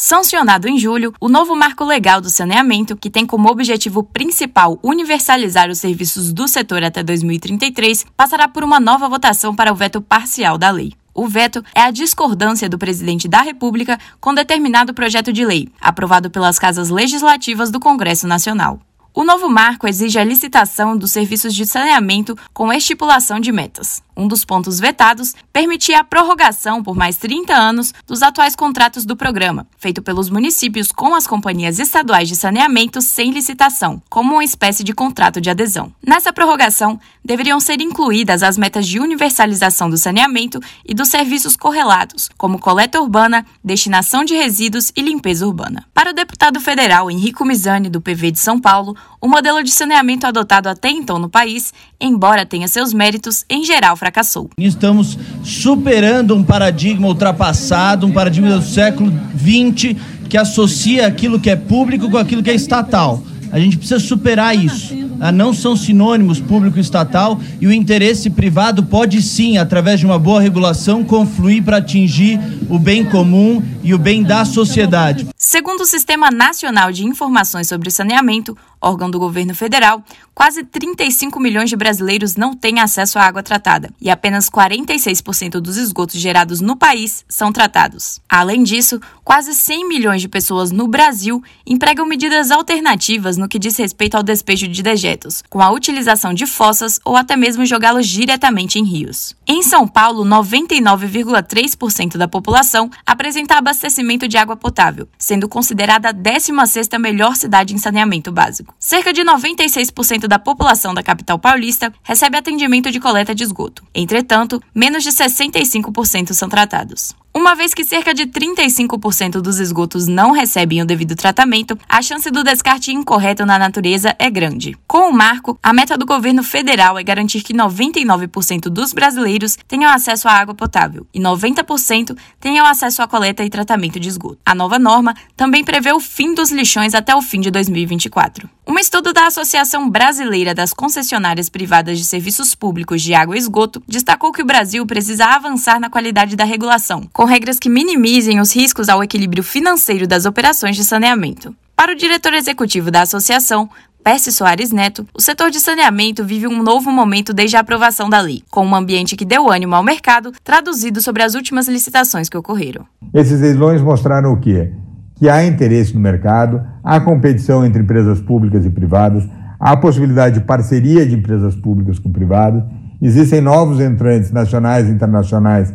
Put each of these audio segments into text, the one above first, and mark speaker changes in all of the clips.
Speaker 1: Sancionado em julho, o novo marco legal do saneamento, que tem como objetivo principal universalizar os serviços do setor até 2033, passará por uma nova votação para o veto parcial da lei. O veto é a discordância do presidente da República com determinado projeto de lei, aprovado pelas casas legislativas do Congresso Nacional. O novo marco exige a licitação dos serviços de saneamento com estipulação de metas. Um dos pontos vetados permitia a prorrogação por mais 30 anos dos atuais contratos do programa, feito pelos municípios com as companhias estaduais de saneamento sem licitação, como uma espécie de contrato de adesão. Nessa prorrogação, deveriam ser incluídas as metas de universalização do saneamento e dos serviços correlatos, como coleta urbana, destinação de resíduos e limpeza urbana. Para o deputado federal Henrico Mizani, do PV de São Paulo, o modelo de saneamento adotado até então no país, embora tenha seus méritos, em geral fracassou.
Speaker 2: Estamos superando um paradigma ultrapassado, um paradigma do século XX que associa aquilo que é público com aquilo que é estatal. A gente precisa superar isso. Ah, não são sinônimos público e estatal e o interesse privado pode sim, através de uma boa regulação, confluir para atingir o bem comum e o bem da sociedade.
Speaker 1: Segundo o Sistema Nacional de Informações sobre Saneamento, órgão do governo federal, quase 35 milhões de brasileiros não têm acesso à água tratada e apenas 46% dos esgotos gerados no país são tratados. Além disso, quase 100 milhões de pessoas no Brasil empregam medidas alternativas no que diz respeito ao despejo de dejetos, com a utilização de fossas ou até mesmo jogá-los diretamente em rios. Em São Paulo, 99,3% da população apresenta abastecimento de água potável, sendo considerada a 16ª melhor cidade em saneamento básico. Cerca de 96% da população da capital paulista recebe atendimento de coleta de esgoto. Entretanto, menos de 65% são tratados. Uma vez que cerca de 35% dos esgotos não recebem o devido tratamento, a chance do descarte incorreto na natureza é grande. Com o marco, a meta do governo federal é garantir que 99% dos brasileiros tenham acesso à água potável e 90% tenham acesso à coleta e tratamento de esgoto. A nova norma também prevê o fim dos lixões até o fim de 2024. Um estudo da Associação Brasileira das Concessionárias Privadas de Serviços Públicos de Água e Esgoto destacou que o Brasil precisa avançar na qualidade da regulação, com regras que minimizem os riscos ao equilíbrio financeiro das operações de saneamento. Para o diretor executivo da associação, Percy Soares Neto, o setor de saneamento vive um novo momento desde a aprovação da lei, com um ambiente que deu ânimo ao mercado, traduzido sobre as últimas licitações que ocorreram.
Speaker 3: Esses leilões mostraram o quê? Que há interesse no mercado, há competição entre empresas públicas e privadas, há possibilidade de parceria de empresas públicas com privadas, existem novos entrantes nacionais e internacionais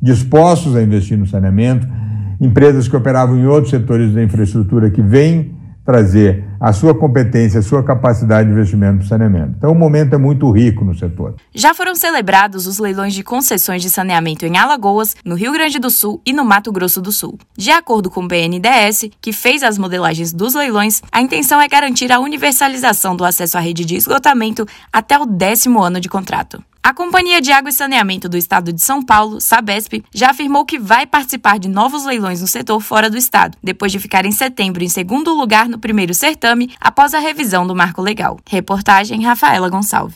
Speaker 3: dispostos a investir no saneamento, empresas que operavam em outros setores da infraestrutura que vêm trazer a sua competência, a sua capacidade de investimento no saneamento. Então, o momento é muito rico no setor.
Speaker 1: Já foram celebrados os leilões de concessões de saneamento em Alagoas, no Rio Grande do Sul e no Mato Grosso do Sul. De acordo com o BNDES, que fez as modelagens dos leilões, a intenção é garantir a universalização do acesso à rede de esgotamento até o décimo ano de contrato. A Companhia de Água e Saneamento do Estado de São Paulo, Sabesp, já afirmou que vai participar de novos leilões no setor fora do estado, depois de ficar em setembro em segundo lugar no primeiro certame após a revisão do marco legal. Reportagem Rafaela Gonçalves.